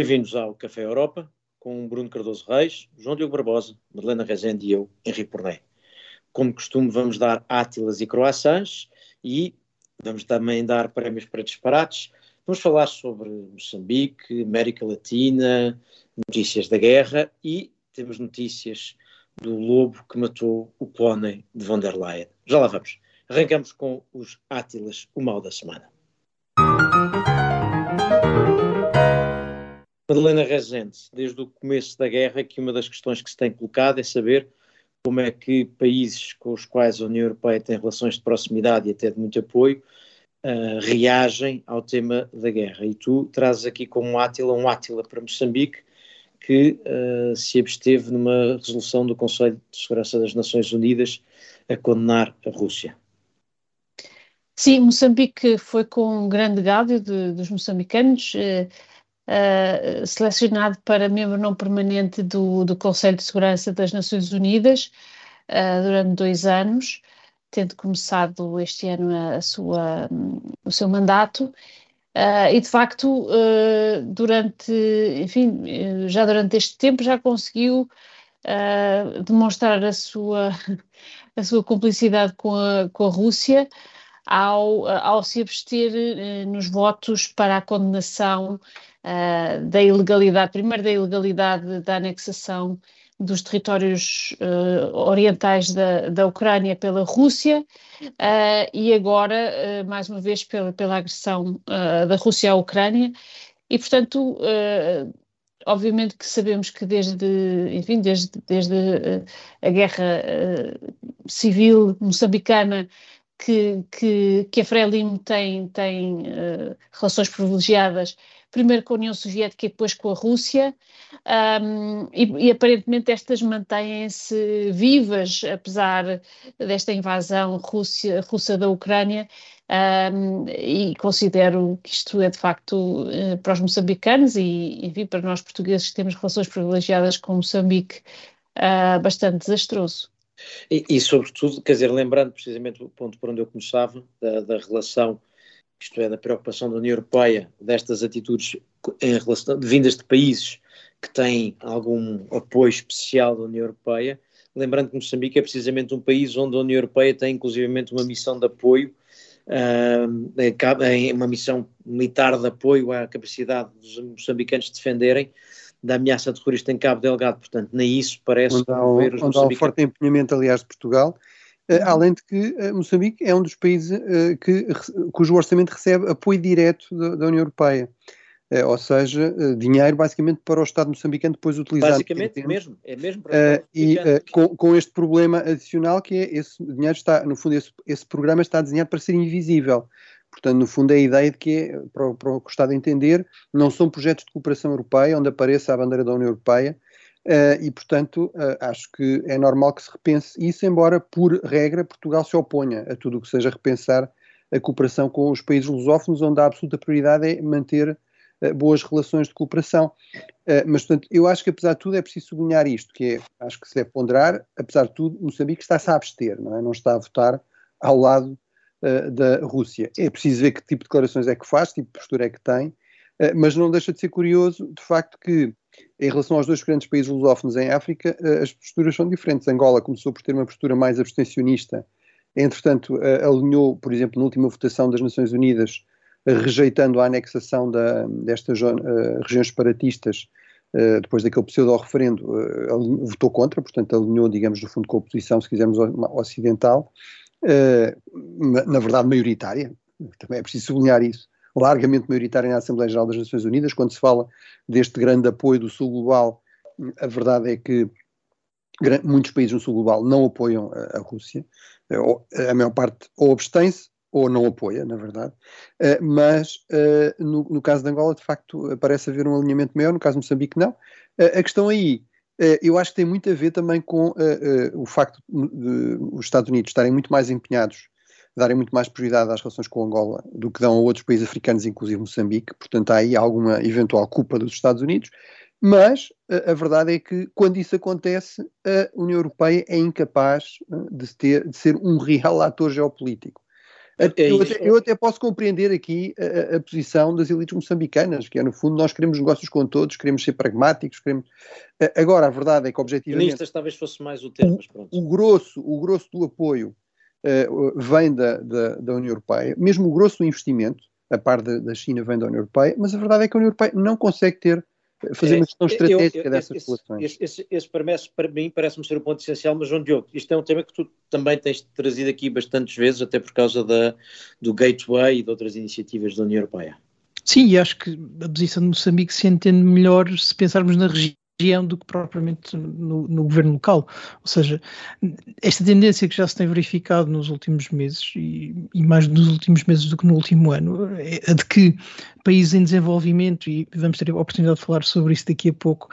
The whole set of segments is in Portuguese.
Bem-vindos ao Café Europa, com Bruno Cardoso Reis, João Diogo Barbosa, Madalena Rezende e eu, Henrique Porné. Como costume, vamos dar átilas e croissants e vamos também dar prémios para disparates. Vamos falar sobre Moçambique, América Latina, notícias da guerra e temos notícias do lobo que matou o pônei de von der Leyen. Já lá vamos. Arrancamos com os átilas, o mal da semana. Madalena Rezende, desde o começo da guerra, que uma das questões que se tem colocado é saber como é que países com os quais a União Europeia tem relações de proximidade e até de muito apoio uh, reagem ao tema da guerra. E tu trazes aqui como átila um átila para Moçambique que uh, se absteve numa resolução do Conselho de Segurança das Nações Unidas a condenar a Rússia. Sim, Moçambique foi com um grande gádio de, dos moçambicanos, uh, uh, selecionado para membro não permanente do, do Conselho de Segurança das Nações Unidas uh, durante dois anos, tendo começado este ano a, a sua, um, o seu mandato. Uh, e de facto, durante, enfim, já durante este tempo já conseguiu demonstrar a sua, a sua cumplicidade com a, com a Rússia ao, ao se abster nos votos para a condenação uh, da ilegalidade, primeiro da ilegalidade da anexação dos territórios uh, orientais da, da Ucrânia pela Rússia uh, e agora, mais uma vez, pela, pela agressão da Rússia à Ucrânia. E, portanto, obviamente que sabemos que desde, enfim, desde, desde a guerra civil moçambicana que, que, que a Frelimo tem, tem relações privilegiadas primeiro com a União Soviética e depois com a Rússia, um, e, e, aparentemente estas mantêm-se vivas, apesar desta invasão Rússia, russa da Ucrânia, um, e considero que isto é de facto uh, para os moçambicanos e, enfim, para nós portugueses que temos relações privilegiadas com Moçambique, uh, bastante desastroso. E, e, sobretudo, quer dizer, lembrando precisamente o ponto por onde eu começava, da, da relação isto é, da preocupação da União Europeia destas atitudes em relação, vindas de países que têm algum apoio especial da União Europeia, lembrando que Moçambique é precisamente um país onde a União Europeia tem inclusivamente uma missão de apoio, uma missão militar de apoio à capacidade dos moçambicanos de defenderem da ameaça terrorista em Cabo Delgado, portanto, nem isso parece onde há, onde há um forte empenhamento, aliás, de Portugal, Uh, além de que uh, Moçambique é um dos países uh, que, cujo orçamento recebe apoio direto da, da União Europeia. ou seja, dinheiro basicamente para o Estado moçambicano depois utilizado. Basicamente mesmo, é mesmo para E com, com, este problema adicional que é esse dinheiro está, no fundo, esse, esse programa está desenhado para ser invisível. Portanto, no fundo, é a ideia de que, é, para, para o Estado entender, não são projetos de cooperação europeia onde apareça a bandeira da União Europeia, Uh, e, portanto, uh, acho que é normal que se repense isso, embora, por regra, Portugal se oponha a tudo o que seja repensar a cooperação com os países lusófonos, onde a absoluta prioridade é manter uh, boas relações de cooperação. mas, portanto, eu acho que, apesar de tudo, é preciso sublinhar isto, que é, acho que se deve ponderar, apesar de tudo, Moçambique está-se a abster, não é? Não está a votar ao lado da Rússia. É preciso ver que tipo de declarações é que faz, que tipo de postura é que tem, mas não deixa de ser curioso, de facto, que em relação aos dois grandes países lusófonos em África, eh, as posturas são diferentes. Angola começou por ter uma postura mais abstencionista, entretanto, eh, alinhou, por exemplo, na última votação das Nações Unidas, rejeitando a anexação da, destas regiões separatistas, depois daquele pseudo-referendo, votou contra, portanto, alinhou, digamos, no fundo, com a oposição, se quisermos, ocidental, na verdade, maioritária, também é preciso sublinhar isso. Largamente maioritária na Assembleia Geral das Nações Unidas. Quando se fala deste grande apoio do Sul Global, a verdade é que muitos países no Sul Global não apoiam a, Rússia, a maior parte ou abstém-se ou não apoia, na verdade, eh, mas eh, no, no, caso de Angola, de facto, parece haver um alinhamento maior, no caso de Moçambique, não. Eh, a questão aí, eu acho que tem muito a ver também com o facto de os Estados Unidos estarem muito mais empenhados darem muito mais prioridade às relações com Angola do que dão a outros países africanos, inclusive Moçambique. Portanto, há aí alguma eventual culpa dos Estados Unidos. Mas a, a verdade é que, quando isso acontece, a União Europeia é incapaz de, ter, de ser um real ator geopolítico. É eu, até, eu, até, posso compreender aqui a, a, posição das elites moçambicanas, que é no fundo nós queremos negócios com todos, queremos ser pragmáticos, queremos. Agora, a verdade é que objetivamente. Ministras talvez fosse mais o termo, mas pronto. O, o grosso, o grosso do apoio uh, vem da, da, da, União Europeia, mesmo o grosso do investimento, a par da, da China, vem da União Europeia, mas a verdade é que a União Europeia não consegue ter fazer uma questão estratégica eu, eu, dessas esse, relações. Esse, esse, esse parece, para mim parece-me ser o um ponto essencial, mas João Diogo, isto é um tema que tu também tens trazido aqui bastantes vezes, até por causa da, do Gateway e de outras iniciativas da União Europeia. Sim, e acho que a posição de Moçambique se entende melhor se pensarmos na região região do que propriamente no, no, governo local. Ou seja, esta tendência que já se tem verificado nos últimos meses, e, e, mais nos últimos meses do que no último ano, é a de que países em desenvolvimento, e vamos ter a oportunidade de falar sobre isso daqui a pouco,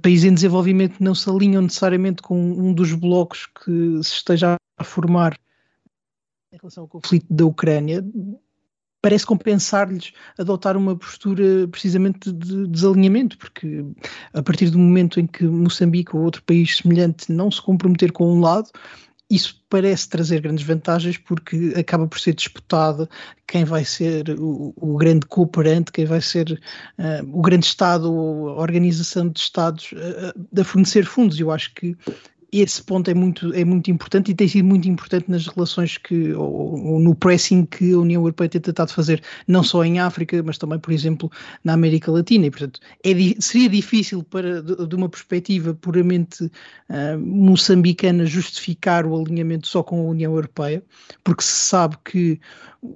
países em desenvolvimento não se alinham necessariamente com um dos blocos que se esteja a formar em relação ao conflito da Ucrânia, parece compensar-lhes adotar uma postura precisamente de desalinhamento, porque a partir do momento em que Moçambique ou outro país semelhante não se comprometer com um lado, isso parece trazer grandes vantagens porque acaba por ser disputado quem vai ser o, o grande cooperante, quem vai ser uh, o grande Estado ou a organização de Estados uh, a fornecer fundos. Eu acho que esse ponto é muito, é muito importante e tem sido muito importante nas relações que, ou, ou, no pressing que a União Europeia tem tentado fazer, não só em África, mas também, por exemplo, na América Latina. E, portanto, é, seria difícil para, de, uma perspectiva puramente uh, moçambicana, justificar o alinhamento só com a União Europeia, porque se sabe que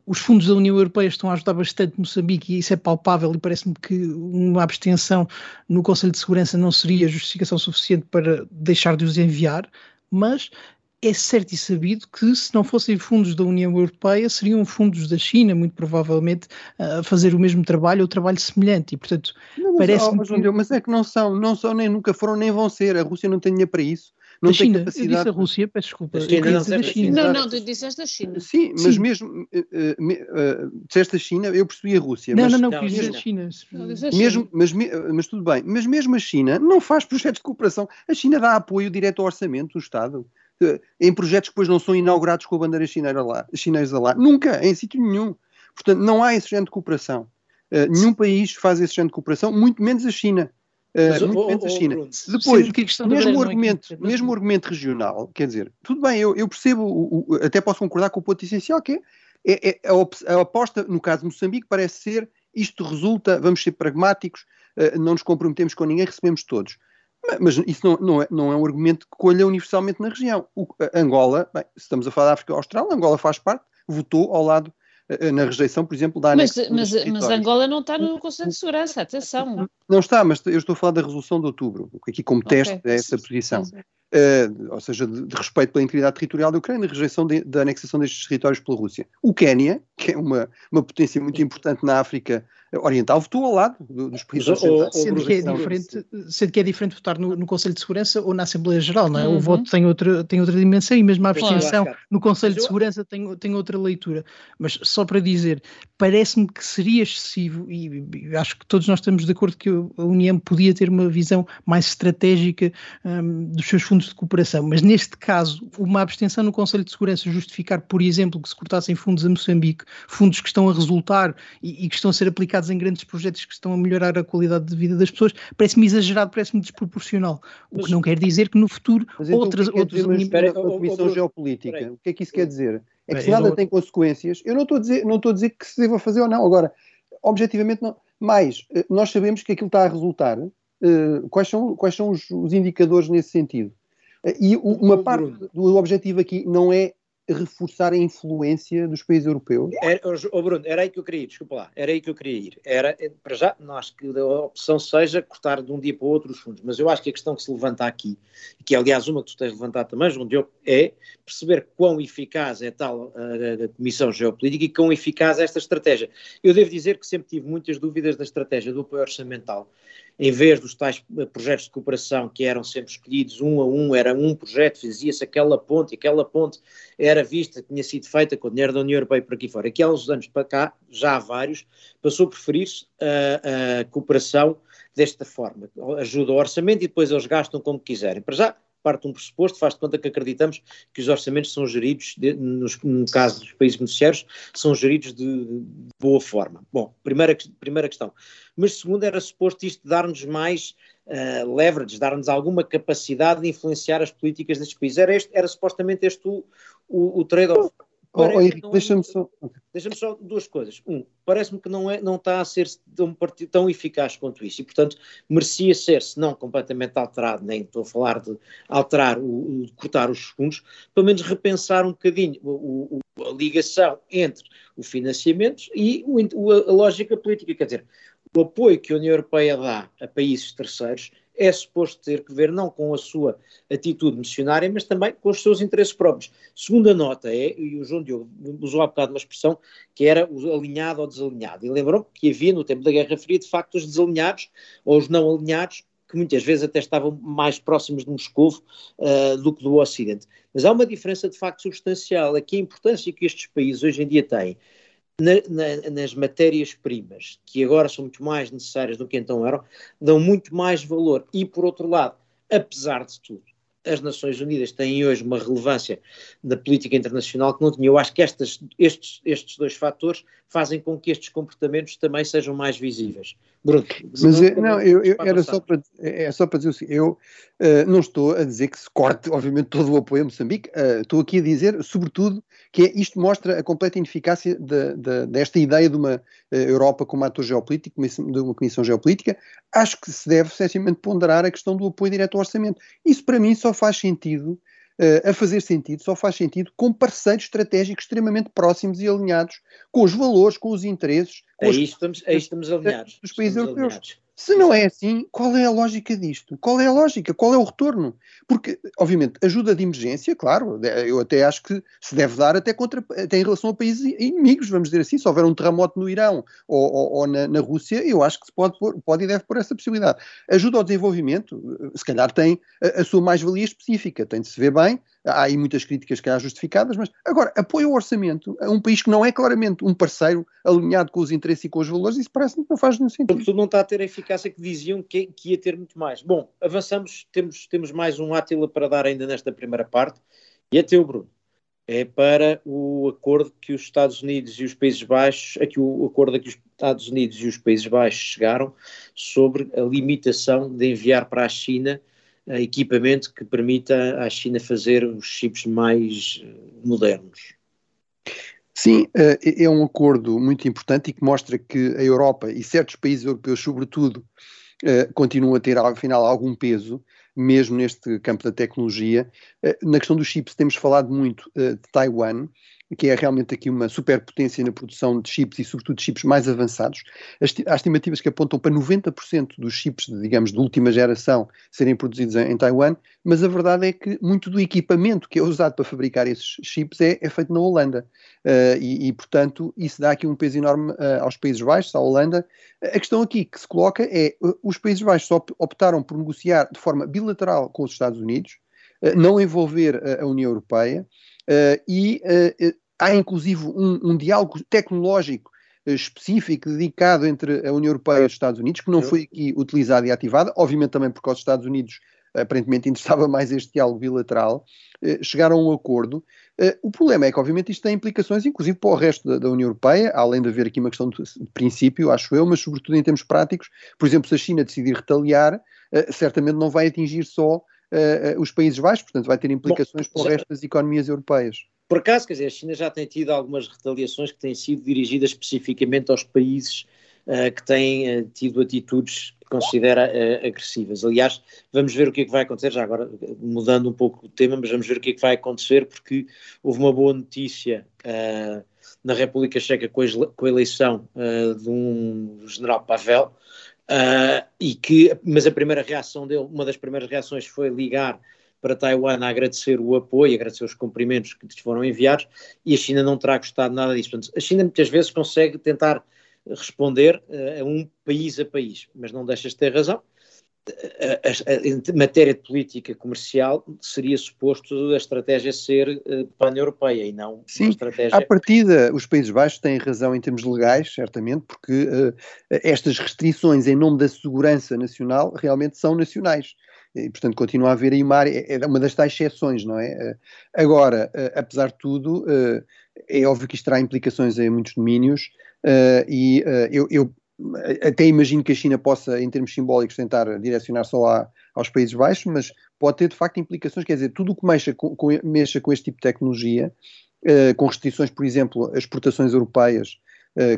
os fundos da União Europeia estão a ajudar bastante Moçambique e isso é palpável e parece-me que uma abstenção no Conselho de Segurança não seria justificação suficiente para deixar de os enviar, mas é certo e sabido que se não fossem fundos da União Europeia seriam fundos da China, muito provavelmente, a fazer o mesmo trabalho ou trabalho semelhante e portanto parece-me... Que... Mas é que não são, não são nem nunca foram nem vão ser, a Rússia não tem dinheiro para isso não da tem China. capacidade. Eu disse a Rússia, peço desculpa. Da China, não, da China. Não, não, tu disseste a China. Sim, mas Sim. mesmo uh, uh, disseste a China, eu percebi a Rússia. Não, mas, não, não, não quis dizer a China. Mesmo, mas, mas tudo bem, mas mesmo a China não faz projetos de cooperação. A China dá apoio direto ao orçamento do Estado em projetos que depois não são inaugurados com a bandeira chinesa lá, chinesa lá. Nunca, em sítio nenhum. Portanto, não há esse género de cooperação. Uh, nenhum país faz esse género de cooperação, muito menos a China. Mas, uh, muito menos a China. Depois, Sim, mesmo, o argumento, é mesmo argumento regional, quer dizer, tudo bem, eu, eu percebo, o, o, até posso concordar com o ponto essencial, que é, é, é a, a, aposta, no caso de Moçambique, parece ser isto resulta, vamos ser pragmáticos, uh, não nos comprometemos com ninguém, recebemos todos. Mas, isso não, não, é, não é um argumento que colha universalmente na região. O, Angola, bem, se estamos a falar da África Austral, Angola faz parte, votou ao lado eh, na rejeição, por exemplo, da Mas, mas, mas Angola não está no Conselho de Segurança, atenção. Não está, mas eu estou a falar da resolução de outubro, aqui como teste é essa posição. Uh, ou seja, de, de, respeito pela integridade territorial da Ucrânia e rejeição de, da anexação destes territórios pela Rússia. O Quénia, que é uma, uma potência muito importante na África Oriental, votou ao lado dos países ocidentais. Sendo, que é diferente, sendo que é diferente votar no, no, Conselho de Segurança ou na Assembleia Geral, não é? Uhum. O voto tem outra, tem outra dimensão e mesmo a abstenção claro. no Conselho de Segurança tem, tem outra leitura. Mas só para dizer, parece-me que seria excessivo, e, e, acho que todos nós estamos de acordo que a União podia ter uma visão mais estratégica um, dos seus fundos de cooperação, mas neste caso, uma abstenção no Conselho de Segurança justificar, por exemplo, que se cortassem fundos a Moçambique, fundos que estão a resultar e, e que estão a ser aplicados em grandes projetos que estão a melhorar a qualidade de vida das pessoas, parece-me exagerado, parece-me desproporcional. O que não quer dizer que no futuro mas então, outras, que é outros elementos. Espera, Comissão Geopolítica, o que é que isso quer dizer? É que se nada tem consequências, eu não estou a dizer, não estou a dizer que se deva fazer ou não. Agora, objetivamente não. Mas eh, nós sabemos que aquilo está a resultar. Uh, quais são, quais são os, os indicadores nesse sentido? E uma parte do objetivo aqui não é reforçar a influência dos países europeus? Era, oh Bruno, era aí que eu queria ir, desculpa lá, era aí que eu queria ir. Era, para já, não acho que a opção seja cortar de um dia para o outro os fundos, mas eu acho que a questão que se levanta aqui, que é aliás uma que tu tens levantado também, João Diogo, é perceber quão eficaz é tal a, a Comissão Geopolítica e quão eficaz é esta estratégia. Eu devo dizer que sempre tive muitas dúvidas da estratégia do apoio orçamental em vez dos tais projetos de cooperação que eram sempre escolhidos um a um, era um projeto, fazia-se aquela ponte, e aquela ponte era vista, tinha sido feita com o dinheiro da União Europeia por aqui fora. Aqui há uns anos para cá, já há vários, passou a preferir-se a, a cooperação desta forma. Ajuda o orçamento e depois eles gastam como quiserem. Para já, parte de um pressuposto, faz de conta que acreditamos que os orçamentos são geridos, de, nos, no caso dos países beneficiários, são geridos de, de boa forma. Bom, primeira, primeira questão. Mas segundo, era suposto isto dar-nos mais uh, leverage, dar-nos alguma capacidade de influenciar as políticas destes países. Era, este, era supostamente este o, o, o trade-off. Oh, oh, deixa-me só. Deixa-me só duas coisas. Um, parece-me que não, é, não está a ser tão, tão eficaz quanto isso e, portanto, merecia ser, se não completamente alterado, nem estou a falar de alterar, o, o cortar os fundos, pelo menos repensar um bocadinho o, o, a ligação entre o financiamento e a lógica política. Quer dizer, o apoio que a União Europeia dá a países terceiros é suposto ter que ver não com a sua atitude missionária, mas também com os seus interesses próprios. Segunda nota é, e o João Diogo usou há bocado uma expressão que era o alinhado ou desalinhado, e lembrou que havia no tempo da Guerra Fria, de facto, os desalinhados ou os não alinhados, que muitas vezes até estavam mais próximos de Moscou uh, do que do Ocidente. Mas há uma diferença de facto substancial, é que a importância que estes países hoje em dia têm na, na, nas matérias-primas, que agora são muito mais necessárias do que então eram, dão muito mais valor. E, por outro lado, apesar de tudo, as Nações Unidas têm hoje uma relevância na política internacional que não tinha. Eu acho que estas, estes, estes dois fatores fazem com que estes comportamentos também sejam mais visíveis. Bruno, mas é, não, eu, eu era só para, é, é só para dizer o seguinte, eu uh, não estou a dizer que se corte, obviamente, todo o apoio a Moçambique, uh, estou aqui a dizer, sobretudo, que é, isto mostra a completa ineficácia de, de, desta ideia de uma uh, Europa como ator geopolítico, de uma comissão geopolítica. Acho que se deve, essencialmente, ponderar a questão do apoio direto ao orçamento. Isso, para mim, só faz sentido uh, a fazer sentido, só faz sentido com parceiros estratégicos extremamente próximos e alinhados com os valores, com os interesses. Com aí, estamos, aí estamos alinhados. Dos países estamos europeus. Alinhados. Se não é assim, qual é a lógica disto? Qual é a lógica? Qual é o retorno? Porque, obviamente, ajuda de emergência, claro, eu até acho que se deve dar até, contra, até em relação a países inimigos, vamos dizer assim. Se houver um terremoto no Irão ou, ou, ou na, na, Rússia, eu acho que se pode, pôr, pode e deve pôr essa possibilidade. Ajuda ao desenvolvimento, se calhar tem a, a sua mais-valia específica, tem de se ver bem, há aí muitas críticas que há justificadas, mas agora, apoio ao orçamento a um país que não é claramente um parceiro alinhado com os interesses e com os valores, isso parece-me que não faz nenhum sentido. Sobretudo não está a ter a eficácia que diziam que, que ia ter muito mais. Bom, avançamos, temos, temos mais um Átila para dar ainda nesta primeira parte, e é teu, Bruno. É para o acordo que os Estados Unidos e os Países Baixos, aqui o acordo a que os Estados Unidos e os Países Baixos chegaram sobre a limitação de enviar para a China equipamento que permita à China fazer os chips mais eh, modernos. Sim, eh, é um acordo muito importante e que mostra que a Europa e certos países europeus, sobretudo, eh, continuam a ter, afinal, algum peso, mesmo neste campo da tecnologia. Na questão dos chips, temos falado muito de Taiwan, que é realmente aqui uma superpotência na produção de chips e, sobretudo, de chips mais avançados. Há estimativas que apontam para 90% dos chips, digamos, de última geração serem produzidos em, Taiwan, mas a verdade é que muito do equipamento que é usado para fabricar esses chips é, é feito na Holanda. Uh, e, e, portanto, isso dá aqui um peso enorme uh, aos Países Baixos, à Holanda. A questão aqui que se coloca é: uh, os Países Baixos optaram por negociar de forma bilateral com os Estados Unidos, não envolver a União Europeia. Uh, e uh, há inclusive um, um diálogo tecnológico específico dedicado entre a União Europeia e os Estados Unidos, que não foi aqui utilizado e ativado, obviamente também porque os Estados Unidos aparentemente interessava mais este diálogo bilateral, chegaram a um acordo. O problema é que, obviamente, isto tem implicações, inclusive, para o resto da, da União Europeia, além de haver aqui uma questão de, de, princípio, acho eu, mas sobretudo em termos práticos. Por exemplo, se a China decidir retaliar, certamente não vai atingir só uh, os Países Baixos, portanto vai ter implicações Bom, para o resto das economias europeias. Por acaso, quer dizer, a China já tem tido algumas retaliações que têm sido dirigidas especificamente aos países uh, que têm uh, tido atitudes que considera agressivas. Aliás, vamos ver o que é que vai acontecer, já agora mudando um pouco o tema, mas vamos ver o que é que vai acontecer, porque houve uma boa notícia na República Checa com a, com a eleição de um general Pavel, Uh, e que, mas a primeira reação dele, uma das primeiras reações foi ligar para Taiwan a agradecer o apoio, agradecer os cumprimentos que lhes foram enviados, e a China não terá gostado nada disso. Portanto, a China muitas vezes consegue tentar responder uh, a um país a país, mas não deixas de ter razão em matéria de política comercial seria suposto a estratégia ser uh, pan-europeia e não Sim, estratégia... à partida os Países Baixos têm razão em termos legais, certamente, porque uh, estas restrições em nome da segurança nacional realmente são nacionais E, portanto, continua a haver aí uma área, é uma das tais exceções, não é? Agora, apesar de tudo, é óbvio que isto terá implicações em muitos domínios e eu, eu até imagino que a China possa, em termos simbólicos, tentar direcionar só a, aos Países Baixos, mas pode ter de facto implicações, quer dizer, tudo o que mexa com, com, mexa com este tipo de tecnologia, uh, com restrições, por exemplo, as exportações europeias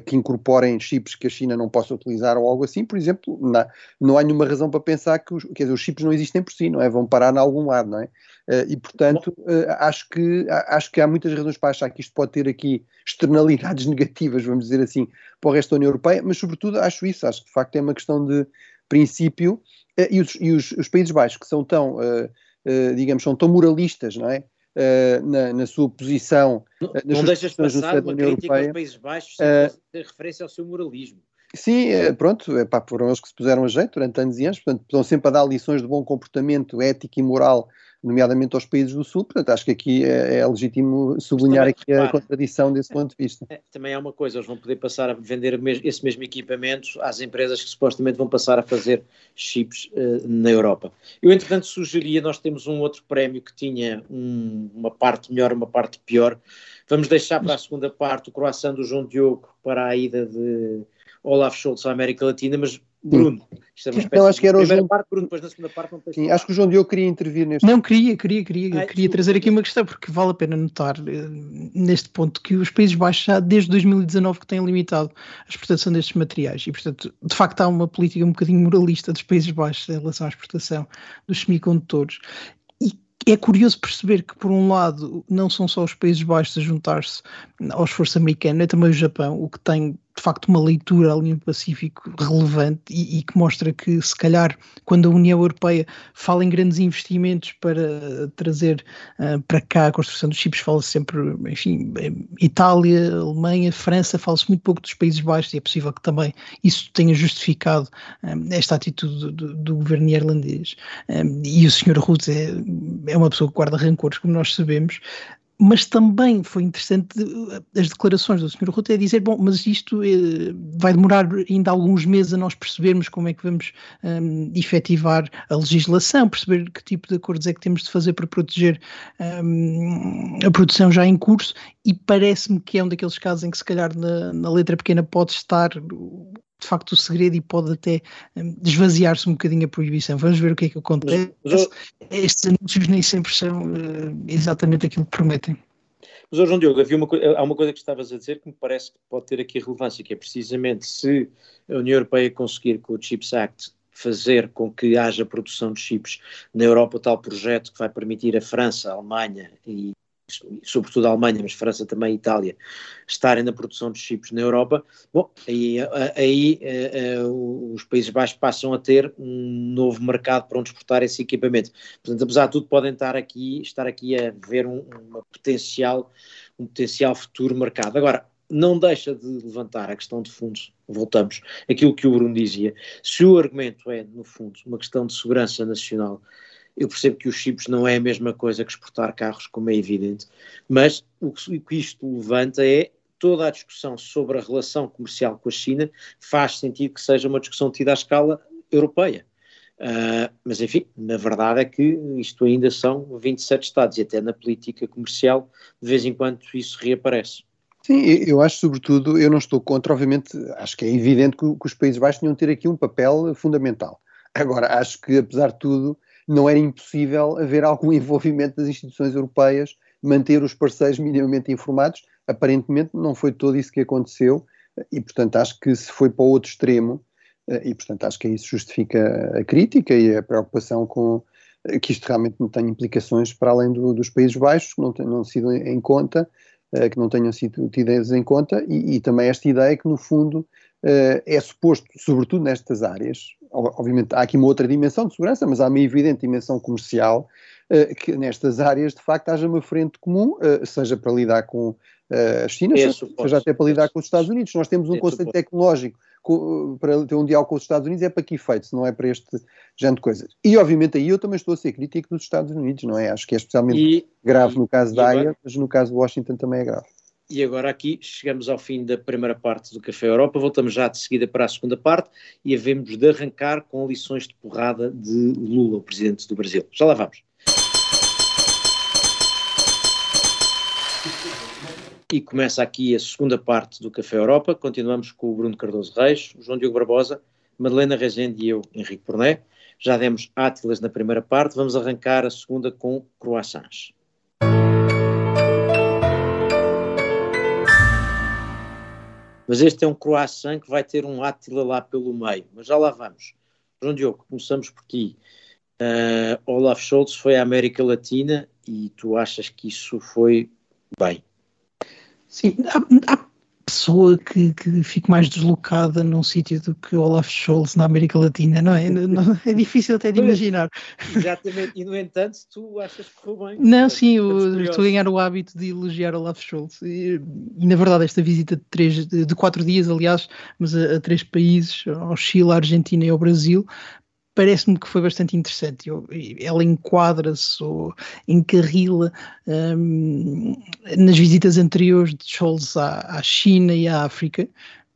que incorporem chips que a China não possa utilizar ou algo assim, por exemplo, não, não há nenhuma razão para pensar que os, quer dizer, os chips não existem por si, não é? Vão parar em algum lado, não é? Uh, e portanto, acho, que, acho que há muitas razões para achar que isto pode ter aqui externalidades negativas, vamos dizer assim, para o resto da União Europeia, mas sobretudo acho isso, acho que de facto é uma questão de princípio eh, e, os, e os, os, Países Baixos, que são tão, digamos, são tão moralistas, não é? Uh, na, na, sua posição. Não, não deixas passar uma crítica Europeia, aos Países Baixos sem ter referência ao seu moralismo. Sim, pronto, é, pá, foram eles que se puseram a jeito durante anos e anos, portanto, estão sempre a dar lições de bom comportamento ético e moral nomeadamente aos países do Sul. Portanto, acho que aqui é, é legítimo sublinhar também, aqui a contradição desse ponto de vista. É, também há uma coisa, eles vão poder passar a vender esse mesmo equipamento às empresas que supostamente vão passar a fazer chips uh, na Europa. Eu, entretanto, sugeria, nós temos um outro prémio que tinha um, uma parte melhor, uma parte pior. Vamos deixar para a segunda parte o croissant do João Diogo para a ida de Olaf Scholz à América Latina, mas Bruno. Isto é uma então, acho que era o João... parte, Bruno, depois na segunda parte não Sim, acho que o João Diogo queria intervir neste. Não, queria, queria, queria, Ai, queria trazer aqui uma questão, porque vale a pena notar eh, neste ponto que os Países Baixos já desde 2019 que têm limitado a exportação destes materiais e, portanto, de facto há uma política um bocadinho moralista dos Países Baixos em relação à exportação dos semicondutores é curioso perceber que, por um lado, não são só os Países Baixos a juntar-se ao esforço americano, é também o Japão, o que tem de facto uma leitura ali no Pacífico relevante e, e, que mostra que se calhar quando a União Europeia fala em grandes investimentos para trazer uh, para cá a construção dos chips, fala-se sempre, enfim, Itália, Alemanha, França, fala-se muito pouco dos Países Baixos e é possível que também isso tenha justificado um, esta atitude do, do, governo irlandês. Um, e o Sr. Ruth é, é uma pessoa que guarda rancores, como nós sabemos, mas também foi interessante eh, as declarações do Sr. Rutte a dizer, bom, mas isto eh, vai demorar ainda alguns meses a nós percebermos como é que vamos um, efetivar a legislação, perceber que tipo de acordos é que temos de fazer para proteger um, a produção já em curso e parece-me que é um daqueles casos em que se calhar na, na letra pequena pode estar de facto o segredo e pode até um, esvaziar-se um bocadinho a proibição. Vamos ver o que é que acontece. Mas, mas, Estes anúncios nem sempre são uh, exatamente aquilo que prometem. Mas, João Diogo, havia uma, há uma coisa que estavas a dizer que me parece que pode ter aqui relevância, que é precisamente se a União Europeia conseguir com o CHIPS Act fazer com que haja produção de chips na Europa, tal projeto que vai permitir a França, a Alemanha e sobretudo a Alemanha, mas França também e Itália, estarem na produção de chips na Europa, bom, aí, aí uh, uh, os Países Baixos passam a ter um novo mercado para onde exportar esse equipamento. Portanto, apesar de tudo, podem estar aqui, estar aqui a ver um, uma potencial, um potencial futuro mercado. Agora, não deixa de levantar a questão de fundos, voltamos, aquilo que o Bruno dizia, se o argumento é, no fundo, uma questão de segurança nacional, eu percebo que os chips não é a mesma coisa que exportar carros, como é evidente, mas o que isto levanta é toda a discussão sobre a relação comercial com a China faz sentido que seja uma discussão tida à escala europeia. Uh, mas, enfim, na verdade é que isto ainda são 27 Estados e até na política comercial, de vez em quando isso reaparece. Sim, eu acho, sobretudo, eu não estou contra, obviamente, acho que é evidente que, que os Países Baixos tinham de ter aqui um papel fundamental. Agora, acho que, apesar de tudo, não era impossível haver algum envolvimento das instituições europeias, manter os parceiros minimamente informados. Aparentemente não foi todo isso que aconteceu e, portanto, acho que se foi para o outro extremo, e, portanto, acho que isso justifica a crítica e a preocupação com que isto realmente não tenha implicações para além do, dos Países Baixos, que não tenham sido em conta, eh, que não tenham sido tidas em conta, e, e também esta ideia que, no fundo, eh, é suposto, sobretudo nestas áreas, obviamente há aqui uma outra dimensão de segurança, mas há uma evidente dimensão comercial, uh, que nestas áreas de facto haja uma frente comum, uh, seja para lidar com uh, a China, seja, até para lidar com os Estados Unidos. Nós temos um conceito tecnológico para ter um diálogo com os Estados Unidos é para que efeito, não é para este género de coisas. E obviamente aí eu também estou a ser crítico dos Estados Unidos, não é? Acho que é especialmente e, grave no caso da AIA, mas no caso de Washington também é grave. E agora aqui chegamos ao fim da primeira parte do Café Europa, voltamos já de seguida para a segunda parte e havemos de arrancar com lições de porrada de Lula, o presidente do Brasil. Já lá vamos. E começa aqui a segunda parte do Café Europa. Continuamos com o Bruno Cardoso Reis, o João Diogo Barbosa, Madalena Rezende e eu, Henrique Porné. Já demos Átilas na primeira parte, vamos arrancar a segunda com croissants. Mas este é um croissant que vai ter um Átila lá pelo meio. Mas já lá vamos. João Diogo, começamos por ti. Uh, Olaf Scholz foi à América Latina e tu achas que isso foi bem? Sim, há, há pessoa que, que fique mais deslocada num sítio do que Olaf Scholz na América Latina, não é? Não, é difícil até de imaginar. Exatamente, e no entanto, tu achas que foi bem. Não, sim, eu estou a ganhar o hábito de elogiar Olaf Scholz. E, e na verdade, esta visita de, três, de quatro dias, aliás, mas a, a três países, ao Chile, à Argentina e ao Brasil, parece-me que foi bastante interessante. Eu, ela enquadra-se ou encarrila um, nas visitas anteriores de Scholz à, à China e à África,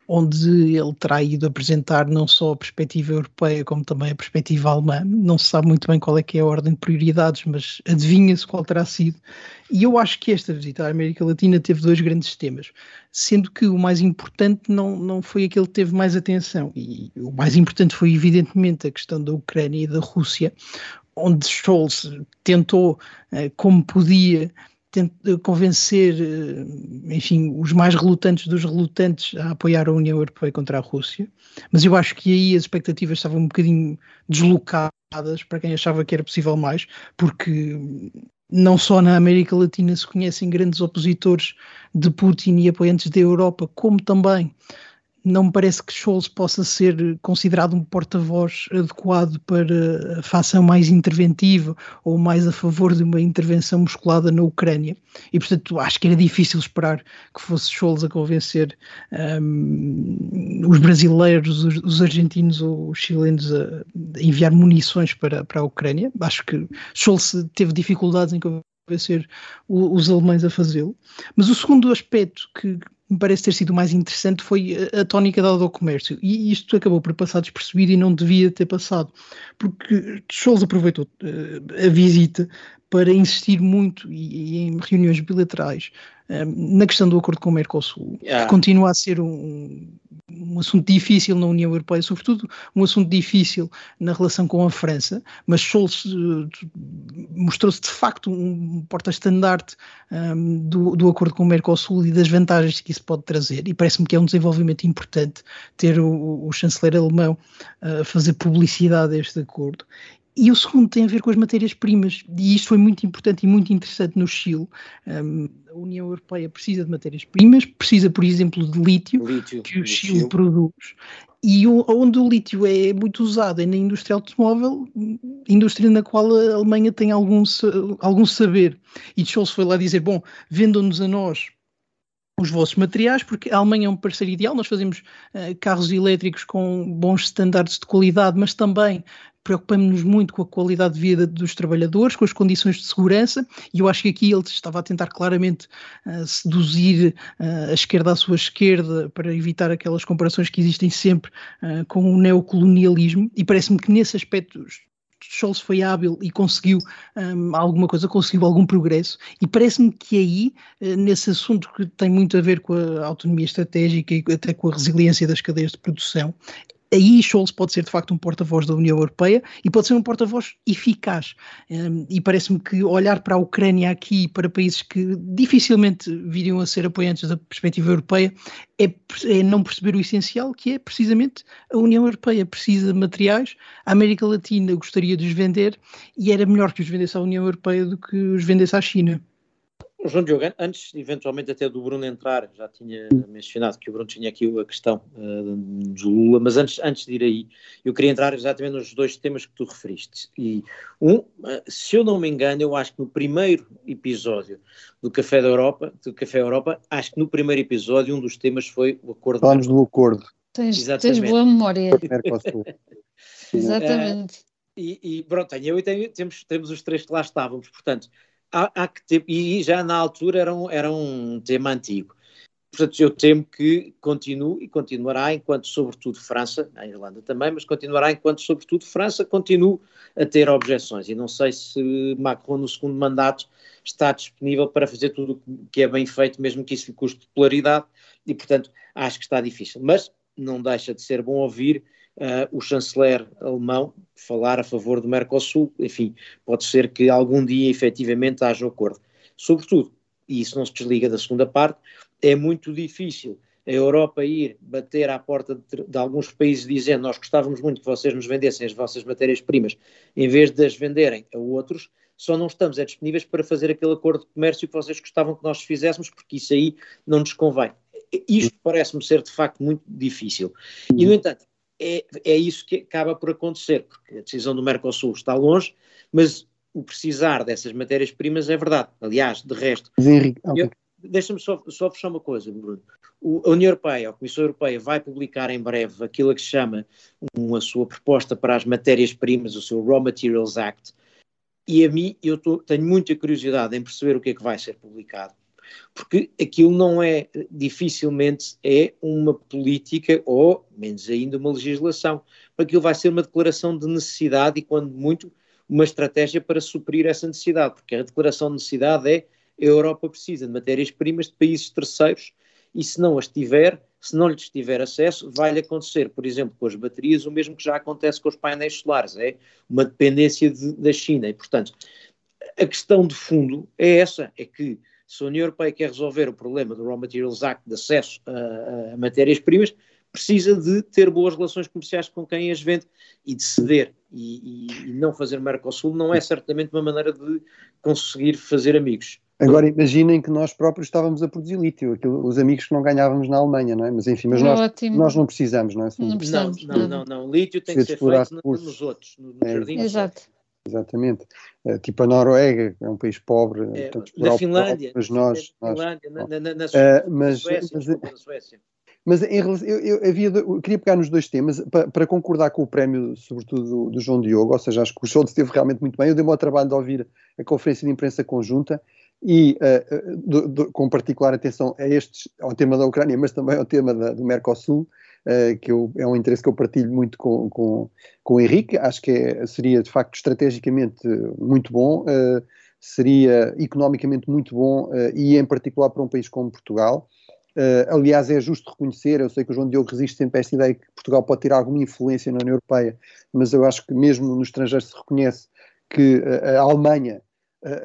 onde ele terá ido apresentar não só a perspectiva europeia, como também a perspectiva alemã. Não se sabe muito bem qual é que é a ordem de prioridades, mas adivinha-se qual terá sido. E eu acho que esta visita à América Latina teve dois grandes temas, sendo que o mais importante não, não foi aquele que teve mais atenção. E o mais importante foi, evidentemente, a questão da Ucrânia e da Rússia, onde Scholz tentou, eh, como podia, convencer, eh, enfim, os mais relutantes dos relutantes a apoiar a União Europeia contra a Rússia, mas eu acho que aí as expectativas estavam um bocadinho deslocadas para quem achava que era possível mais, porque não só na América Latina se conhecem grandes opositores de Putin e apoiantes da Europa, como também não me parece que Scholz possa ser considerado um porta-voz adequado para a facção mais interventiva ou mais a favor de uma intervenção musculada na Ucrânia. E, portanto, acho que era difícil esperar que fosse Scholz a convencer um, os brasileiros, os, os, argentinos ou os chilenos a, enviar munições para, para a Ucrânia. Acho que Scholz teve dificuldades em convencer os alemães a fazê-lo. Mas o segundo aspecto que me parece ter sido mais interessante foi a tónica dada ao comércio. E isto acabou por passar despercebido e não devia ter passado, porque Scholz aproveitou uh, a visita para insistir muito e, e em reuniões bilaterais um, na questão do acordo com o Mercosul, yeah. que continua a ser um, um assunto difícil na União Europeia, sobretudo um assunto difícil na relação com a França, mas Scholz uh, mostrou-se de facto um porta-estandarte um, do, do acordo com o Mercosul e das vantagens que isso pode trazer, e parece-me que é um desenvolvimento importante ter o, o chanceler alemão a uh, fazer publicidade a este acordo. E o segundo tem a ver com as matérias-primas, e isto foi muito importante e muito interessante no Chile. Um, a União Europeia precisa de matérias-primas, precisa, por exemplo, de lítio, lítio que o Chile, Chile, produz, e onde o lítio é muito usado é na indústria automóvel, indústria na qual a Alemanha tem algum, algum saber. E Scholz foi lá dizer: bom, vendam-nos a nós os vossos materiais, porque a Alemanha é um parceiro ideal, nós fazemos uh, carros elétricos com bons estándares de qualidade, mas também preocupamos-nos muito com a qualidade de vida dos trabalhadores, com as condições de segurança, e eu acho que aqui ele estava a tentar claramente uh, seduzir uh, a esquerda à sua esquerda para evitar aquelas comparações que existem sempre uh, com o neocolonialismo, e parece-me que nesse aspecto Scholz foi hábil e conseguiu um, alguma coisa, conseguiu algum progresso, e parece-me que aí, nesse assunto que tem muito a ver com a autonomia estratégica e até com a resiliência das cadeias de produção, aí Scholz pode ser de facto um porta-voz da União Europeia e pode ser um porta-voz eficaz. Um, e parece-me que olhar para a Ucrânia aqui, para países que dificilmente viriam a ser apoiantes da perspectiva europeia, é, é, não perceber o essencial, que é precisamente a União Europeia precisa de materiais, a América Latina gostaria de os vender e era melhor que os vendesse à União Europeia do que os vendesse à China. João Diogo, antes eventualmente até do Bruno entrar, já tinha mencionado que o Bruno tinha aqui a questão uh, do Lula, mas antes, antes de ir aí, eu queria entrar exatamente nos dois temas que tu referiste. E um, uh, se eu não me engano, eu acho que no primeiro episódio do Café da Europa, do Café Europa, acho que no primeiro episódio um dos temas foi o acordo. Falamos do acordo. Tens, tens boa memória. Exatamente. Uh, e, e pronto, eu e tenho, temos, temos os três que lá estávamos, portanto, há, há ter, e já na altura era um, era um tema antigo. portanto, eu temo que continue e continuará enquanto, sobretudo, França, a Irlanda também, mas continuará enquanto, sobretudo, França continue a ter objeções. E não sei se Macron, no segundo mandato, está disponível para fazer tudo o que é bem feito, mesmo que isso lhe custe popularidade, e, portanto, acho que está difícil. Mas não deixa de ser bom ouvir uh, o chanceler alemão falar a favor do Mercosul. Enfim, pode ser que algum dia, efetivamente, haja acordo. Sobretudo, e isso não se desliga da segunda parte, é muito difícil a Europa ir bater à porta de, de, alguns países dizendo nós gostávamos muito que vocês nos vendessem as vossas matérias-primas em vez de as venderem a outros, só não estamos é disponíveis para fazer aquele acordo de comércio que vocês gostavam que nós fizéssemos, porque isso aí não nos convém. Isto parece-me ser de facto muito difícil. E, no entanto, é, é isso que acaba por acontecer, porque a decisão do Mercosul está longe, mas o precisar dessas matérias-primas é verdade. Aliás, de resto, okay. deixa-me só, só fechar uma coisa, Bruno. O, a União Europeia, a Comissão Europeia, vai publicar em breve aquilo que se chama uma sua proposta para as matérias-primas, o seu Raw Materials Act, e a mim eu tô, tenho muita curiosidade em perceber o que é que vai ser publicado porque aquilo não é, dificilmente é uma política ou, menos ainda, uma legislação. Aquilo vai ser uma declaração de necessidade e, quando muito, uma estratégia para suprir essa necessidade, porque a declaração de necessidade é a Europa precisa de matérias-primas de países terceiros e se não as tiver, se não lhes tiver acesso, vai-lhe acontecer, por exemplo, com as baterias, o mesmo que já acontece com os painéis solares, é uma dependência de, da China. E, portanto, a questão de fundo é essa, é que se a União Europeia quer resolver o problema do Raw Materials Act de acesso a, a matérias-primas, precisa de ter boas relações comerciais com quem as vende e de ceder e, e, e, não fazer Mercosul não é certamente uma maneira de conseguir fazer amigos. Agora imaginem que nós próprios estávamos a produzir lítio, aquilo, os amigos que não ganhávamos na Alemanha, não é? Mas enfim, mas nós, nós não precisamos, não é? Não, precisamos, não, não, não, não, Lítio tem que ser feito nos outros, nos é, jardins. Exato. Exatamente. É, tipo a Noruega, é um país pobre. É, na Finlândia, mas nós, na, Finlândia nós, na, na, na, uh, mas, Suécia, mas, desculpa, Suécia. Mas em relação, eu, eu, havia, eu, queria pegar nos dois temas para, para concordar com o prémio, sobretudo do, do, João Diogo, ou seja, acho que o show esteve realmente muito bem. Eu dei-me ao trabalho de ouvir a conferência de imprensa conjunta e uh, do, do, com particular atenção a estes, ao tema da Ucrânia, mas também ao tema da, do Mercosul, uh, que eu, é um interesse que eu partilho muito com, com, com o Henrique. Acho que é, seria, de facto, estrategicamente muito bom, uh, seria economicamente muito bom e, em particular, para um país como Portugal. aliás, é justo reconhecer, eu sei que o João Diogo resiste sempre a esta ideia que Portugal pode ter alguma influência na União Europeia, mas eu acho que mesmo no estrangeiro se reconhece que a Alemanha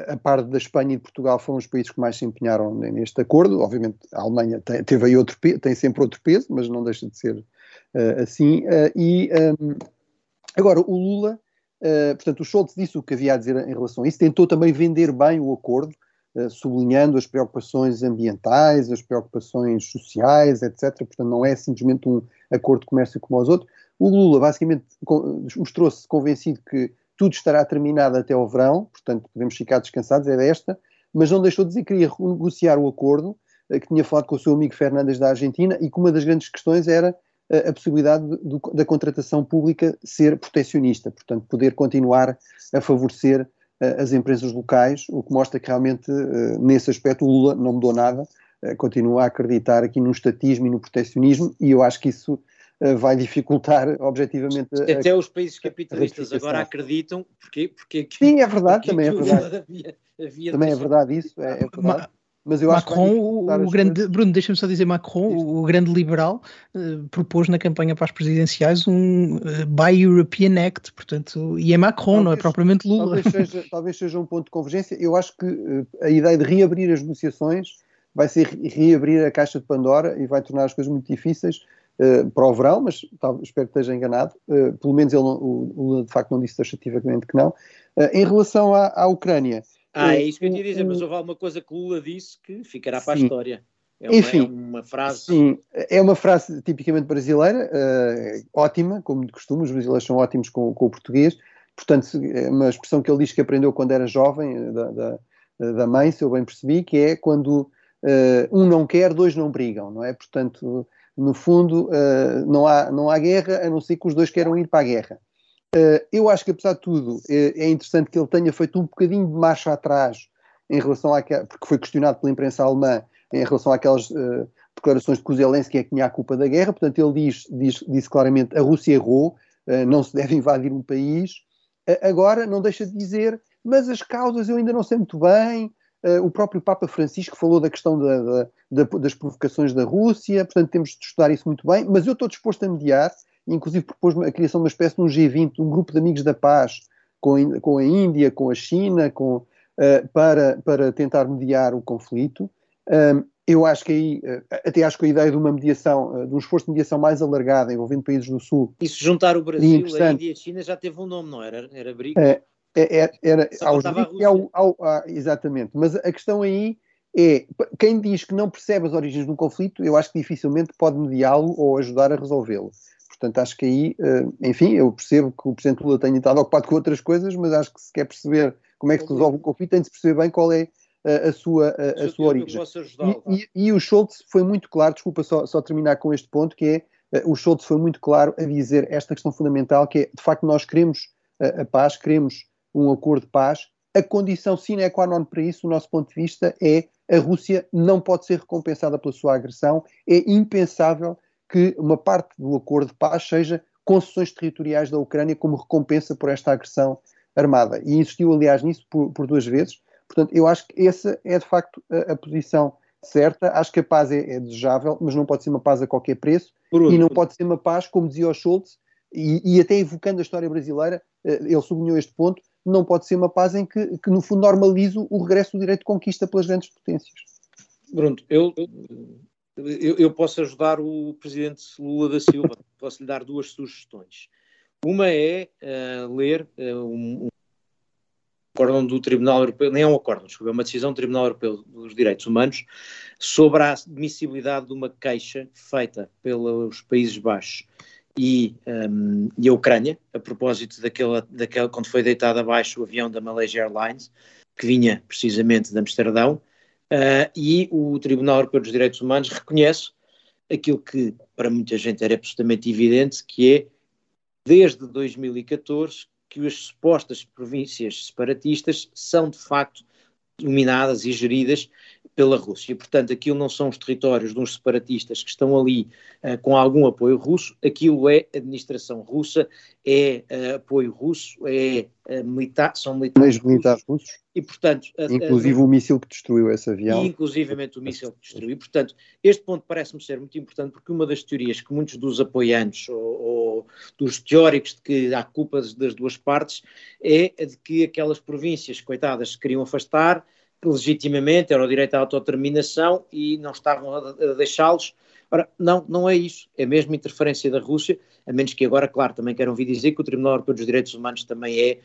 a par da Espanha e de Portugal foram os países que mais se empenharam neste acordo. Obviamente a Alemanha tem, teve aí outro tem sempre outro peso, mas não deixa de ser uh, assim. Uh, e um, agora o Lula, uh, portanto o Scholz disse o que havia a dizer em relação a isso, tentou também vender bem o acordo, sublinhando as preocupações ambientais, as preocupações sociais, etc. Portanto não é simplesmente um acordo de comércio como os outros. O Lula basicamente mostrou-se convencido que tudo estará terminado até ao verão, portanto podemos ficar descansados, é desta, mas não deixou de dizer que queria renegociar o acordo, eh, que tinha falado com o seu amigo Fernandes da Argentina e que uma das grandes questões era eh, a possibilidade do, da contratação pública ser protecionista, portanto poder continuar a favorecer eh, as empresas locais, o que mostra que realmente nesse aspecto o Lula não mudou nada, continua a acreditar aqui no estatismo e no protecionismo e eu acho que isso vai dificultar objetivamente. Até a, os países capitalistas agora acreditam, porque, porque Sim, é verdade, também é verdade. Havia, havia também é verdade isso, é, é verdade. Mas eu Macron, o, o grande, coisas. Bruno, deixa-me só dizer, Macron, o, o grande liberal, uh, propôs na campanha para as presidenciais um uh, Buy European Act, portanto, e é Macron, talvez, não é propriamente Lula. Talvez seja, talvez seja um ponto de convergência. Eu acho que uh, a ideia de reabrir as negociações vai ser reabrir a caixa de Pandora e vai tornar as coisas muito difíceis uh, para o verão, mas tá, espero que esteja enganado. Uh, pelo menos ele, o Lula de facto não disse taxativamente que não. Uh, em relação à, à Ucrânia. Ah, é isso que eu ia dizer, mas houve alguma coisa que Lula disse que ficará para sim. a história. É uma, Enfim, é uma frase. Sim, é uma frase tipicamente brasileira, ótima, como de costume, os brasileiros são ótimos com, com o português. Portanto, é uma expressão que ele diz que aprendeu quando era jovem, da, da, da mãe, se eu bem percebi, que é quando uh, um não quer, dois não brigam, não é? Portanto, no fundo, uh, não, há, não há guerra, a não ser que os dois queiram ir para a guerra. Uh, eu acho que, apesar de tudo, é, é, interessante que ele tenha feito um bocadinho de marcha atrás em relação àquela, porque foi questionado pela imprensa alemã em relação àquelas uh, declarações de que o Zelensky é que tinha a culpa da guerra, portanto ele diz, diz, disse claramente a Rússia errou, uh, não se deve invadir um país. Agora não deixa de dizer, mas as causas eu ainda não sei muito bem, o próprio Papa Francisco falou da questão da, da, da, das provocações da Rússia, portanto temos de estudar isso muito bem, mas eu estou disposto a mediar, inclusive propôs a criação de uma espécie de um G20, um grupo de amigos da paz, com, com a Índia, com a China, com, uh, para, para tentar mediar o conflito. Um, eu acho que aí, uh, até acho que a ideia de uma mediação, de um esforço de mediação mais alargado, envolvendo países do Sul. E se juntar o Brasil, a Índia e a China já teve um nome, não era? Era briga. É, é, era, aos ao, ao, ao, exatamente, mas a questão aí é quem diz que não percebe as origens do conflito, eu acho que dificilmente pode mediá-lo ou ajudar a resolvê-lo. Portanto, acho que aí, eh, enfim, eu percebo que o Presidente Lula tenha estado ocupado com outras coisas, mas acho que se quer perceber como é que se resolve o conflito, tem de se perceber bem qual é a, a sua, a, a sua origem. E, e, e, o Schultz foi muito claro, desculpa só, só terminar com este ponto, que é o Schultz foi muito claro a dizer esta questão fundamental, que é, de facto, nós queremos a, a paz, queremos um acordo de paz. A condição sine qua non para isso, do nosso ponto de vista, é a Rússia não pode ser recompensada pela sua agressão. É impensável que uma parte do acordo de paz seja concessões territoriais da Ucrânia como recompensa por esta agressão armada. E insistiu, aliás, nisso por, por duas vezes. Portanto, eu acho que essa é de facto a, a posição certa. Acho que a paz é, é, desejável, mas não pode ser uma paz a qualquer preço. e não pode ser uma paz, como dizia o Schultz, e, e até evocando a história brasileira, eh, ele sublinhou este ponto, não pode ser uma paz em que, que no fundo, normalize o regresso do direito de conquista pelas grandes potências. Bruno, eu, eu, eu, posso ajudar o presidente Lula da Silva, posso lhe dar duas sugestões. Uma é uh, ler uh, um, um acórdão do Tribunal Europeu, nem é um acórdão, desculpa, é uma decisão do Tribunal Europeu dos Direitos Humanos sobre a admissibilidade de uma queixa feita pelos Países Baixos e, um, e a Ucrânia, a propósito daquela, daquela, quando foi deitado abaixo o avião da Malaysia Airlines, que vinha precisamente de Amsterdão, uh, e o Tribunal Europeu dos Direitos Humanos reconhece aquilo que para muita gente era absolutamente evidente, que é, desde 2014, que as supostas províncias separatistas são de facto dominadas e geridas pela Rússia. Portanto, aquilo não são os territórios de uns separatistas que estão ali uh, com algum apoio russo, aquilo é administração russa, é uh, apoio russo, é uh, militar, são militares, militares russos. E, portanto, inclusive o míssil que destruiu esse avião. E, inclusivamente o míssil que destruiu. E, portanto, este ponto parece-me ser muito importante porque uma das teorias que muitos dos apoiantes ou, ou dos teóricos de que há culpas das duas partes é a de que aquelas províncias, coitadas, se queriam afastar, legitimamente, era o direito à autodeterminação e não estavam a, a deixá-los. Ora, não, não é isso, é mesmo interferência da Rússia, a menos que agora, claro, também queiram ouvir dizer que o Tribunal Europeu dos Direitos Humanos também é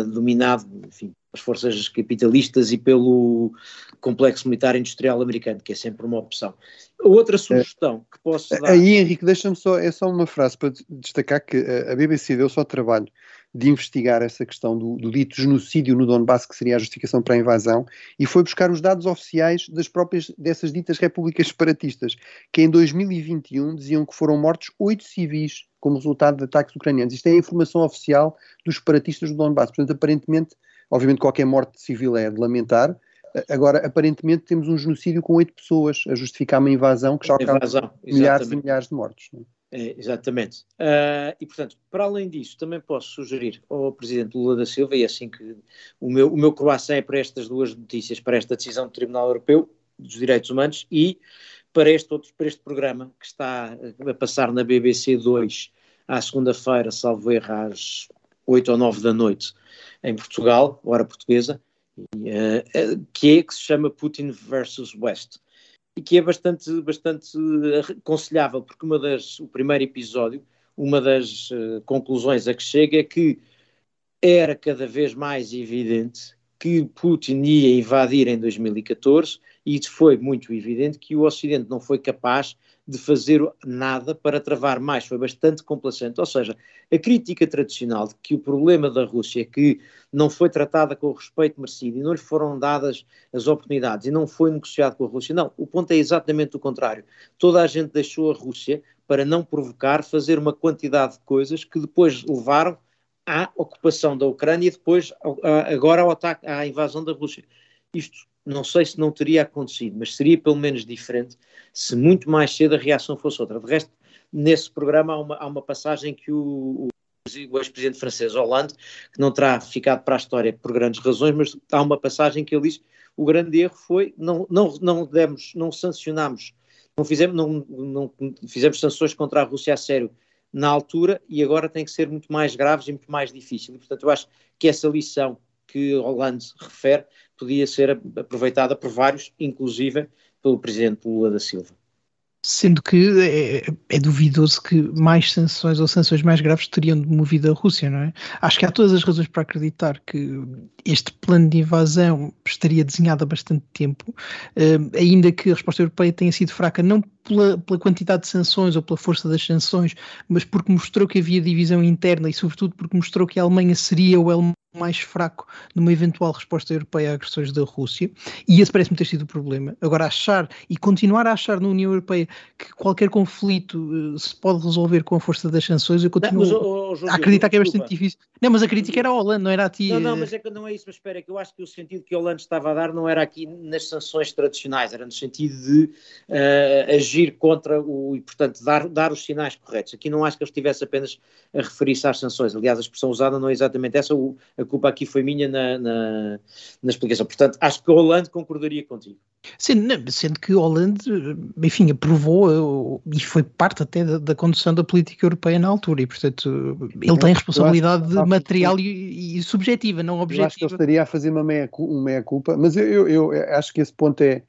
uh, dominado, enfim, pelas forças capitalistas e pelo complexo militar industrial americano, que é sempre uma opção. Outra sugestão que posso dar... Aí, Henrique, deixa-me só, é só uma frase para destacar que a BBC deu só trabalho de investigar essa questão do, do, dito genocídio no Donbass, que seria a justificação para a invasão, e foi buscar os dados oficiais das próprias dessas ditas repúblicas separatistas, que em 2021 diziam que foram mortos oito civis como resultado de ataques ucranianos. Isto é a informação oficial dos separatistas do Donbass. Portanto, aparentemente, obviamente qualquer morte civil é de lamentar, Agora, aparentemente, temos um genocídio com oito pessoas a justificar uma invasão que já causa milhares e milhares de mortos. Não é? Exatamente. Uh, e, portanto, para além disso, também posso sugerir ao Presidente Lula da Silva, e é assim que o meu, o meu croissant é para estas duas notícias, para esta decisão do Tribunal Europeu dos Direitos Humanos e para este, outro, para este programa que está a passar na BBC 2 à segunda-feira, salvo erro, às 8 ou 9 da noite, em Portugal, hora portuguesa, e, uh, que é que se chama Putin versus West e que é bastante, bastante aconselhável, porque uma das, o primeiro episódio, uma das uh, conclusões a que chega é que era cada vez mais evidente que Putin ia invadir em 2014 e foi muito evidente que o Ocidente não foi capaz de fazer nada para travar mais, foi bastante complacente. Ou seja, a crítica tradicional de que o problema da Rússia é que não foi tratada com o respeito merecido e não lhe foram dadas as oportunidades e não foi negociado com a Rússia. Não, o ponto é exatamente o contrário. Toda a gente deixou a Rússia para não provocar, fazer uma quantidade de coisas que depois levaram à ocupação da Ucrânia e depois agora ao ataque, à invasão da Rússia. Isto não sei se não teria acontecido, mas seria pelo menos diferente se muito mais cedo a reação fosse outra. De resto, nesse programa há uma, há uma passagem que o, o ex-presidente francês Hollande, que não terá ficado para a história por grandes razões, mas há uma passagem que ele diz o grande erro foi não, não, não demos, não sancionámos, não fizemos, não, não fizemos sanções contra a Rússia a sério na altura e agora tem que ser muito mais graves e muito mais difícil. E, portanto, eu acho que essa lição que Hollande refere podia ser aproveitada por vários, inclusive pelo presidente Lula da Silva. Sendo que é, é, duvidoso que mais sanções ou sanções mais graves teriam movido a Rússia, não é? Acho que há todas as razões para acreditar que este plano de invasão estaria desenhado há bastante tempo, uh, ainda que a resposta europeia tenha sido fraca, não pela, pela, quantidade de sanções ou pela força das sanções, mas porque mostrou que havia divisão interna e, sobretudo, porque mostrou que a Alemanha seria o elemento mais fraco numa eventual resposta europeia a agressões da Rússia, e esse parece-me ter sido o problema. Agora, achar e continuar a achar na União Europeia que qualquer conflito uh, se pode resolver com a força das sanções, eu continuo não, mas, oh, oh, a acreditar que é bastante difícil. Não, mas a crítica era a Holanda, não era a ti. Não, não, mas é que não é isso, mas espera, que eu acho que o sentido que a Holanda estava a dar não era aqui nas sanções tradicionais, era no sentido de uh, agir contra o, e portanto dar, dar os sinais corretos. Aqui não acho que ele estivesse apenas a referir-se às sanções, aliás a expressão usada não é exatamente essa, o, a culpa aqui foi minha na, na, na explicação. Portanto, acho que o Holanda concordaria contigo. Sim, sendo que Holanda, enfim, aprovou e foi parte até da, da, condução da política europeia na altura e, portanto, ele tem responsabilidade que, material e, e, subjetiva, não objetiva. Eu acho que ele estaria a fazer uma meia-culpa, meia mas eu, eu, eu, acho que esse ponto é,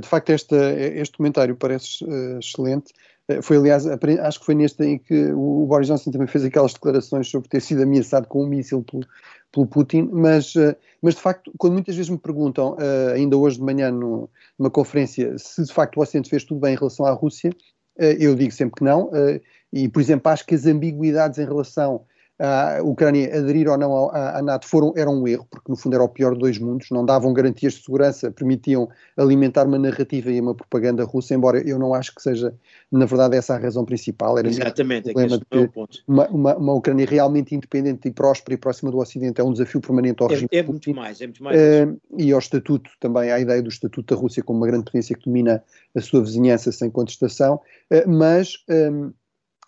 de facto, esta, este comentário parece uh, excelente. Uh, foi, aliás, acho que foi neste em que o, Boris Johnson também fez aquelas declarações sobre ter sido ameaçado com um míssil pelo, pelo Putin, mas, eh, mas de facto, quando muitas vezes me perguntam, eh, ainda hoje de manhã numa conferência, se de facto o Ocidente fez tudo bem em relação à Rússia, eh, eu digo sempre que não, e por exemplo, acho que as ambiguidades em relação a Ucrânia aderir ou não à, NATO foram, era um erro, porque no fundo era o pior de dois mundos, não davam garantias de segurança, permitiam alimentar uma narrativa e uma propaganda russa, embora eu não acho que seja, na verdade, essa a razão principal. Era Exatamente, o problema é que uma, uma, uma, Ucrânia realmente independente e próspera e próxima do Ocidente é um desafio permanente ao é, regime. É muito mais, é muito mais. Uh, e ao estatuto também, à ideia do estatuto da Rússia como uma grande potência que domina a sua vizinhança sem contestação, uh, mas, um,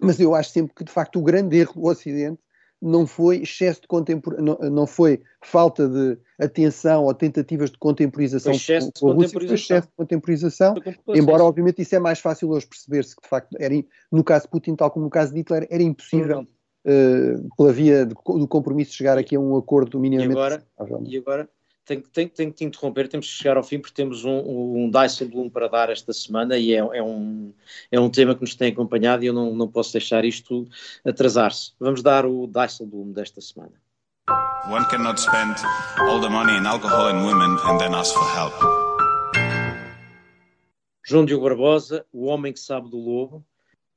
mas eu acho sempre que, de facto, o grande erro do Ocidente não foi excesso de contempor... não, não foi falta de atenção ou tentativas de contemporização foi excesso de contemporização. Foi excesso de contemporização, embora obviamente isso é mais fácil hoje perceber-se que de facto era, no caso de Putin, tal como no caso de Hitler, era impossível uh, pela via de, do compromisso chegar aqui a um acordo minimamente. E agora, e agora tenho, tenho, tenho que te interromper, temos que chegar ao fim porque temos um, um Dyson Bloom para dar esta semana e é, é, um, é um tema que nos tem acompanhado e eu não, não posso deixar isto atrasar-se. Vamos dar o Dyson Bloom desta semana. One cannot spend all the money in alcohol and women and then ask for help. João Diogo Barbosa, o homem que sabe do lobo,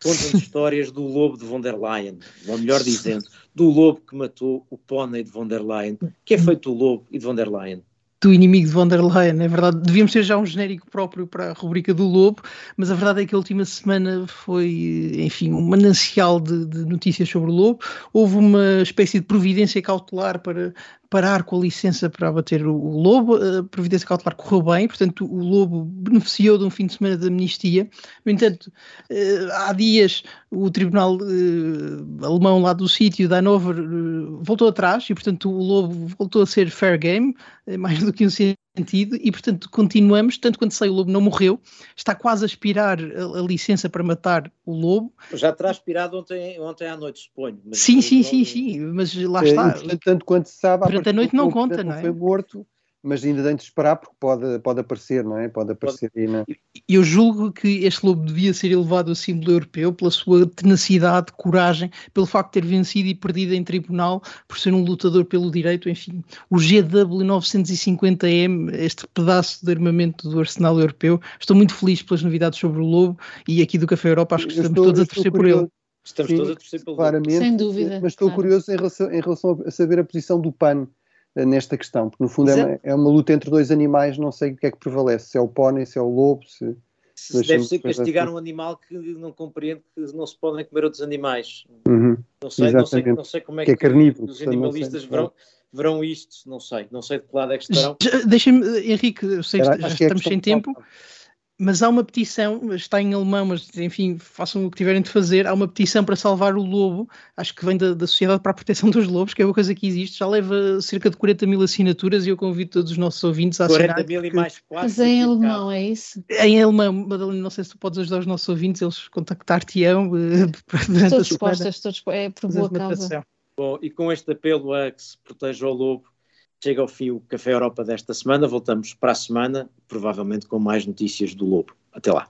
conta-nos histórias do lobo de von der Leyen, ou melhor dizendo, do lobo que matou o pônei de von der Leyen. que é feito o lobo e de von der Leyen? do inimigo de von der Leyen, é verdade. Devíamos ter já um genérico próprio para a rubrica do Lobo, mas a verdade é que a última semana foi, enfim, um manancial de, de notícias sobre o Lobo. Houve uma espécie de providência cautelar para parar com a licença para abater o, o lobo. A providência cautelar correu bem, portanto, o lobo beneficiou de um fim de semana de amnistia. No entanto, eh, há dias o tribunal eh, alemão lá do sítio, da Hanover, eh, voltou atrás e, portanto, o lobo voltou a ser fair game, mais do que um sentido, e portanto continuamos, tanto quanto sei o lobo não morreu, está quase a aspirar a, a licença para matar o lobo. Já terá aspirado ontem, ontem à noite, suponho. sim, sim, sim, sim, mas lá é, está. tanto quanto se sabe, durante a noite não conta, não é? Foi morto mas ainda tem de esperar porque pode, pode aparecer, não é? Pode aparecer pode. aí na... Eu julgo que este lobo devia ser elevado a símbolo europeu pela sua tenacidade, coragem, pelo facto de ter vencido e perdido em tribunal, por ser um lutador pelo direito, enfim. O GW950M, este pedaço de armamento do arsenal europeu, estou muito feliz pelas novidades sobre o lobo e aqui do Café Europa acho que estamos estou, todos a torcer por ele. Estamos Sim, todos a torcer pelo claramente, Sem dúvida. Mas estou claro. curioso em relação, em relação a saber a posição do PAN eh, nesta questão, porque no fundo é, é, uma luta entre dois animais, não sei o que é que prevalece, se é o pônei, se é o lobo, se... se deve ser castigar assim. um animal que não compreende que não se podem comer outros animais. Uhum. Não sei, não sei, não sei como é que, que, é carnívoro, os animalistas verão, verão isto, não sei. Não sei de que lado é que estarão. Deixem-me, Henrique, eu sei que Era, já estamos sem tempo. Falta mas há uma petição, está em alemão, mas enfim, façam o que tiverem de fazer. Há uma petição para salvar o lobo, acho que vem da, da Sociedade para a Proteção dos Lobos, que é uma coisa que existe, já leva cerca de 40 mil assinaturas e eu convido todos os nossos ouvintes a assinar. 40 mil e mais 4. Mas em alemão, é isso? Em alemão, Madalena, não sei se tu podes ajudar os nossos ouvintes, eles contactar-te-ão. Estou disposta, estou disposta, é por boa causa. Bom, e com este apelo a que se proteja o lobo, chega ao fim o Café Europa desta semana. Voltamos para a semana, provavelmente com mais notícias do Lobo. Até lá.